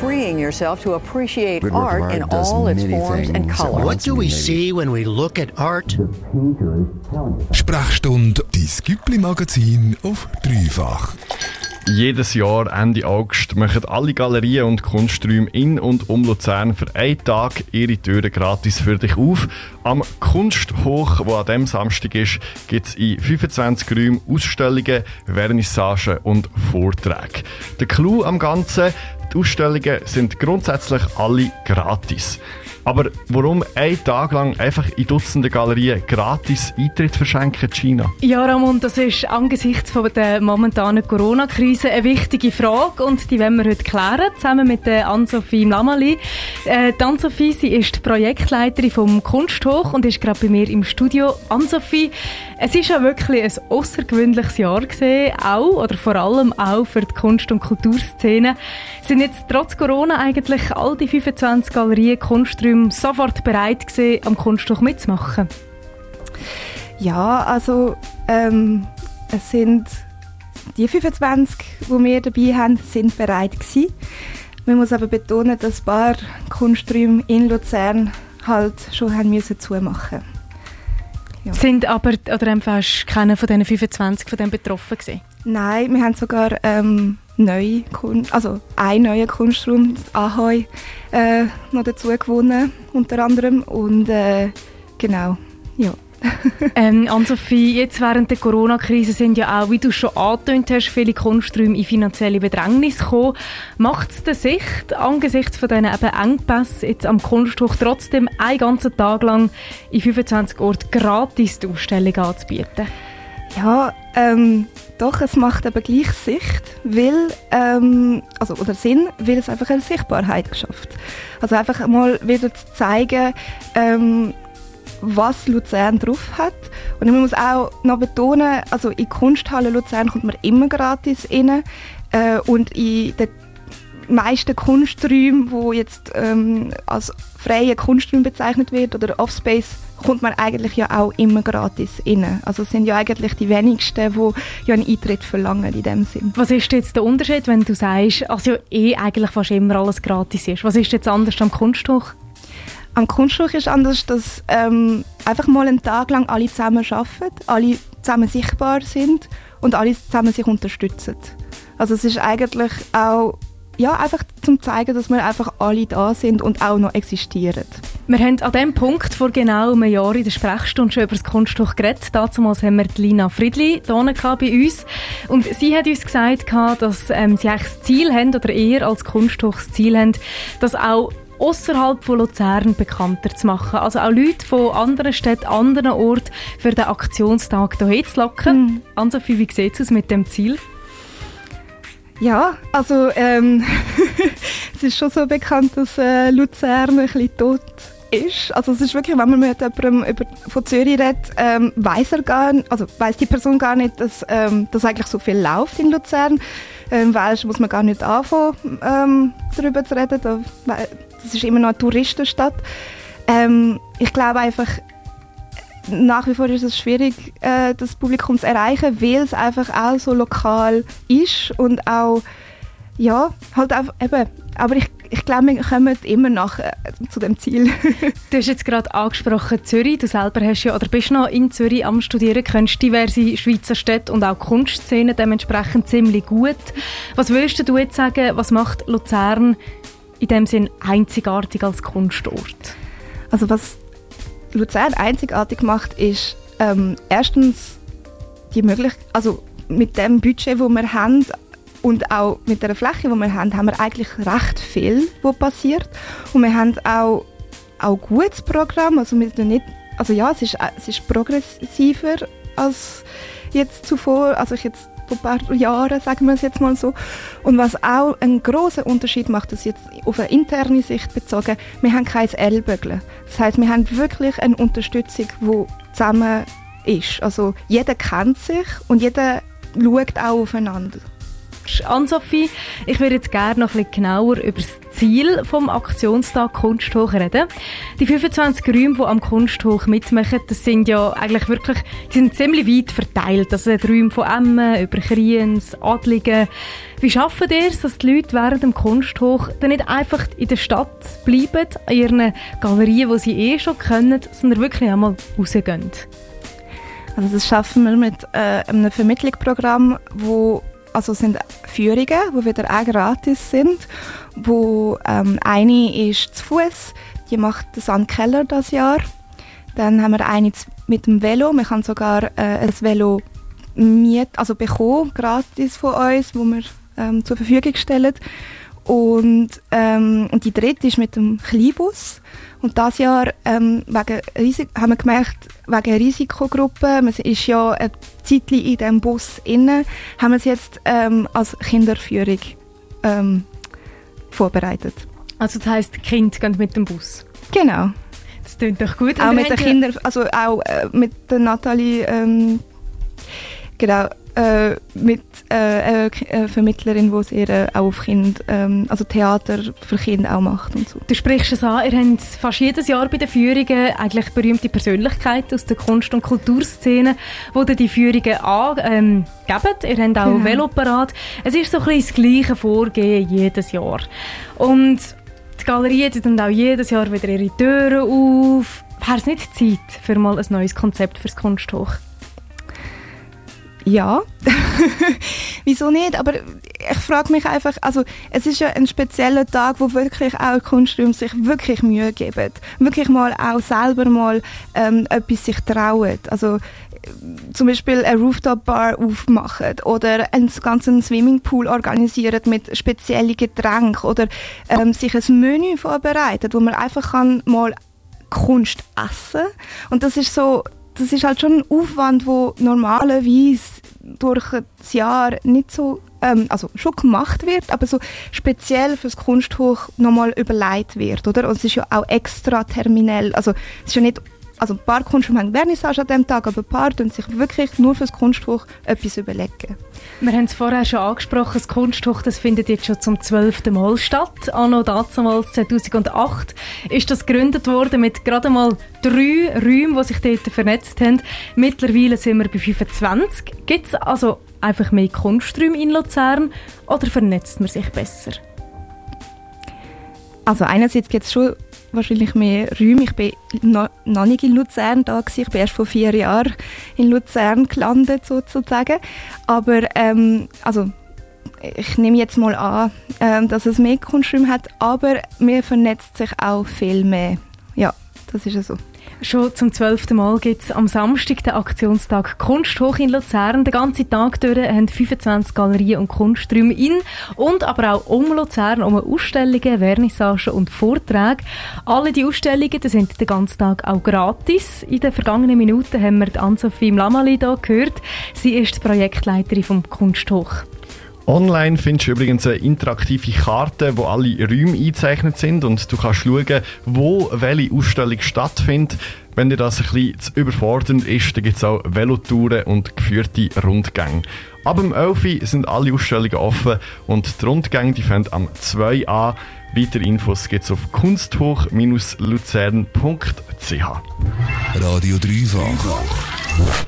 freeing yourself to appreciate art in all its forms and colors. What do we see when we look at art? Sprechstunde, dein Güppli-Magazin auf dreifach. Jedes Jahr Ende August machen alle Galerien und Kunsträume in und um Luzern für einen Tag ihre Türen gratis für dich auf. Am Kunsthoch, wo an diesem Samstag ist, gibt es in 25 Räumen Ausstellungen, Vernissagen und Vorträge. Der Clou am Ganzen, die Ausstellungen sind grundsätzlich alle gratis. Aber warum einen Tag lang einfach in Dutzenden Galerien gratis Eintritt verschenken, China? Ja, Ramon, das ist angesichts von der momentanen Corona-Krise eine wichtige Frage und die wollen wir heute klären, zusammen mit der Ann-Sophie Mlamali. Äh, Ann-Sophie, sie ist die Projektleiterin vom Kunsthoch und ist gerade bei mir im Studio. Ann-Sophie, es ist ja wirklich ein außergewöhnliches Jahr gesehen, auch oder vor allem auch für die Kunst- und Kulturszene. Sind jetzt trotz Corona eigentlich all die 25 Galerien, Kunsträume sofort bereit gewesen, am Kunsttuch mitzumachen? Ja, also ähm, es sind die 25, die wir dabei haben, sind bereit gewesen. Man muss aber betonen, dass ein paar Kunsträume in Luzern halt schon haben müssen zumachen ja. Sind aber, oder einfach keiner von diesen 25 von denen betroffen gewesen? Nein, wir haben sogar ähm, neue Kunst, also einen neuen Kunstraum, Ahoi, äh, noch dazu gewonnen, unter anderem. Und äh, genau, ja. ähm, Ann-Sophie, jetzt während der Corona-Krise sind ja auch, wie du schon angetönt hast, viele Kunsträume in finanzielle Bedrängnis gekommen. Macht es der Sicht angesichts von diesen eben Engpässen jetzt am Kunsthoch trotzdem einen ganzen Tag lang in 25 Orten gratis die Ausstellung anzubieten? Ja, ähm, doch, es macht aber gleich Sicht, weil, ähm, also, oder Sinn, weil es einfach eine Sichtbarkeit geschafft. Also einfach mal wieder zu zeigen, ähm, was Luzern drauf hat. Und man muss auch noch betonen, also in Kunsthalle Luzern kommt man immer gratis rein. Äh, und in den meisten Kunsträumen, wo jetzt ähm, als freie Kunstraum bezeichnet wird oder Offspace, kommt man eigentlich ja auch immer gratis rein. Also es sind ja eigentlich die wenigsten, die ja einen Eintritt verlangen in dem Sinn. Was ist jetzt der Unterschied, wenn du sagst, also eh eigentlich fast immer alles gratis ist? Was ist jetzt anders am Kunsthoch? Am Kunsthoch ist anders, dass ähm, einfach mal einen Tag lang alle zusammen arbeiten, alle zusammen sichtbar sind und alle zusammen sich unterstützen. Also es ist eigentlich auch ja, einfach zum zeigen, dass wir einfach alle da sind und auch noch existieren. Wir haben an diesem Punkt vor genau einem Jahr in der Sprechstunde schon über das Kunsttuch geredet. Damals haben wir Lina Friedli hier bei uns. Und sie hat uns gesagt, dass ähm, sie eigentlich das Ziel haben, oder eher als Kunsttuch das Ziel haben, dass auch außerhalb von Luzern bekannter zu machen. Also auch Leute von anderen Städten, anderen Orten für den Aktionstag hierher zu locken. Mhm. Ann-Sophie, wie sieht es aus mit dem Ziel? Ja, also ähm, es ist schon so bekannt, dass äh, Luzern ein bisschen tot ist. Also es ist wirklich, wenn man mit jemandem über, von Zürich redet, ähm, weiß er gar also weiß die Person gar nicht, dass, ähm, dass eigentlich so viel läuft in Luzern. Ähm, weil muss man gar nicht anfangen, ähm, darüber zu reden. Da, das ist immer noch eine Touristenstadt. Ähm, ich glaube einfach, nach wie vor ist es schwierig, äh, das Publikum zu erreichen, weil es einfach auch so lokal ist und auch, ja, halt auch eben, aber ich, ich glaube, wir kommen immer nach äh, zu dem Ziel. du hast jetzt gerade angesprochen Zürich, du selber hast ja, oder bist noch in Zürich am Studieren, kennst diverse Schweizer Städte und auch Kunstszenen dementsprechend ziemlich gut. Was würdest du jetzt sagen, was macht Luzern in dem Sinn einzigartig als Kunstort? Also was Luzern einzigartig macht, ist ähm, erstens die Möglichkeit, also mit dem Budget, das wir haben und auch mit der Fläche, die wir haben, haben wir eigentlich recht viel, was passiert. Und wir haben auch auch gutes Programm, also wir nicht, also ja, es ist, es ist progressiver als jetzt zuvor, also ich jetzt vor ein paar Jahren, sagen wir es jetzt mal so. Und was auch einen großen Unterschied macht, das jetzt auf eine interne Sicht bezogen, wir haben kein Ellbögeln. Das heißt, wir haben wirklich eine Unterstützung, die zusammen ist. Also jeder kennt sich und jeder schaut auch aufeinander. Ann-Sophie, ich würde jetzt gerne noch ein bisschen genauer über das Ziel vom Aktionstag Kunsthoch reden. Die 25 Räume, die am Kunsthoch mitmachen, das sind ja eigentlich wirklich, die sind ziemlich weit verteilt. Also Räume von Emmen über Kriens, Adligen. Wie schaffen ihr es, dass die Leute während dem Kunsthoch dann nicht einfach in der Stadt bleiben, an ihren Galerien, die sie eh schon kennen, sondern wirklich einmal rausgehen? Also das schaffen wir mit äh, einem Vermittlungsprogramm, wo also sind Führungen, die wieder auch gratis sind. Wo ähm, eine ist zu Fuß, die macht Sand Keller das Jahr. Dann haben wir eine mit dem Velo. Man kann sogar äh, ein Velo miet, also bekommen, gratis von uns, wo wir ähm, zur Verfügung stellen. Und, ähm, und die dritte ist mit dem Kleinbus. Und dieses Jahr ähm, wegen Risik haben wir gemerkt, wegen Risikogruppen, man ist ja ein Zeitchen in diesem Bus inne, haben wir es jetzt ähm, als Kinderführung ähm, vorbereitet. Also das heisst, die Kinder gehen mit dem Bus? Genau. Das klingt doch gut. Auch mit den Kindern, also auch äh, mit der Nathalie, ähm, genau, äh, mit äh, äh, Vermittlerin, die sehr äh, auch auf Kind, ähm, also Theater für Kinder auch macht und so. Du sprichst es an, ihr habt fast jedes Jahr bei den Führungen eigentlich berühmte Persönlichkeiten aus der Kunst- und Kulturszene, die die Führungen angeben. Ähm, ihr habt auch genau. Veloparat. Es ist so ein bisschen das gleiche Vorgehen jedes Jahr. Und die Galerien tun auch jedes Jahr wieder ihre Türen auf. Wäre es nicht Zeit für mal ein neues Konzept fürs Kunsthoch? Ja. Wieso nicht? Aber ich frage mich einfach, also es ist ja ein spezieller Tag, wo wirklich auch Kunsträume sich wirklich Mühe geben. Wirklich mal auch selber mal ähm, etwas sich trauen. Also zum Beispiel eine Rooftop-Bar aufmachen oder einen ganzen Swimmingpool organisieren mit speziellen Getränken oder ähm, sich ein Menü vorbereitet, wo man einfach kann mal Kunst essen und das ist so das ist halt schon ein Aufwand, wo normalerweise durch das Jahr nicht so, ähm, also schon gemacht wird, aber so speziell fürs Kunsthoch nochmal überlegt wird, oder? Und es ist ja auch extra terminell, also es ist ja nicht also ein paar Kunsträume haben Vernissage an diesem Tag, aber ein paar tun sich wirklich nur fürs Kunsthoch etwas überlegen. Wir haben es vorher schon angesprochen, das Kunsthoch das findet jetzt schon zum zwölften Mal statt. Anno damals 2008 ist das gegründet worden mit gerade mal drei Räumen, die sich dort vernetzt haben. Mittlerweile sind wir bei 25. Gibt es also einfach mehr Kunsträume in Luzern oder vernetzt man sich besser? Also einerseits gibt es schon wahrscheinlich mehr Räume. Ich bin noch, noch nicht in Luzern da gewesen. Ich bin erst vor vier Jahren in Luzern gelandet sozusagen. Aber ähm, also ich nehme jetzt mal an, ähm, dass es mehr Kunsträume hat, aber mir vernetzt sich auch viel mehr. Ja, das ist ja so. Schon zum zwölften Mal gibt es am Samstag den Aktionstag Kunst hoch in Luzern. Den ganzen Tag durch haben 25 Galerien und Kunsträume in und aber auch um Luzern um Ausstellungen, Vernissagen und Vorträge. Alle die Ausstellungen die sind den ganzen Tag auch gratis. In den vergangenen Minuten haben wir Ann-Sophie Mlamali hier gehört. Sie ist die Projektleiterin vom Kunsthoch. Online findest du übrigens eine interaktive Karte, wo alle Räume eingezeichnet sind und du kannst schauen, wo welche Ausstellung stattfindet. Wenn dir das ein bisschen zu überfordernd ist, dann gibt es auch Velotouren und geführte Rundgänge. Ab dem 11 sind alle Ausstellungen offen und die Rundgänge die fangen am 2 an. Weitere Infos gibt es auf kunsthoch-luzern.ch. Radio Dreifach.